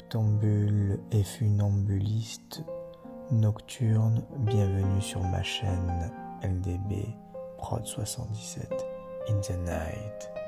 Noctambule et funambuliste nocturne, bienvenue sur ma chaîne LDB Prod 77 In the Night.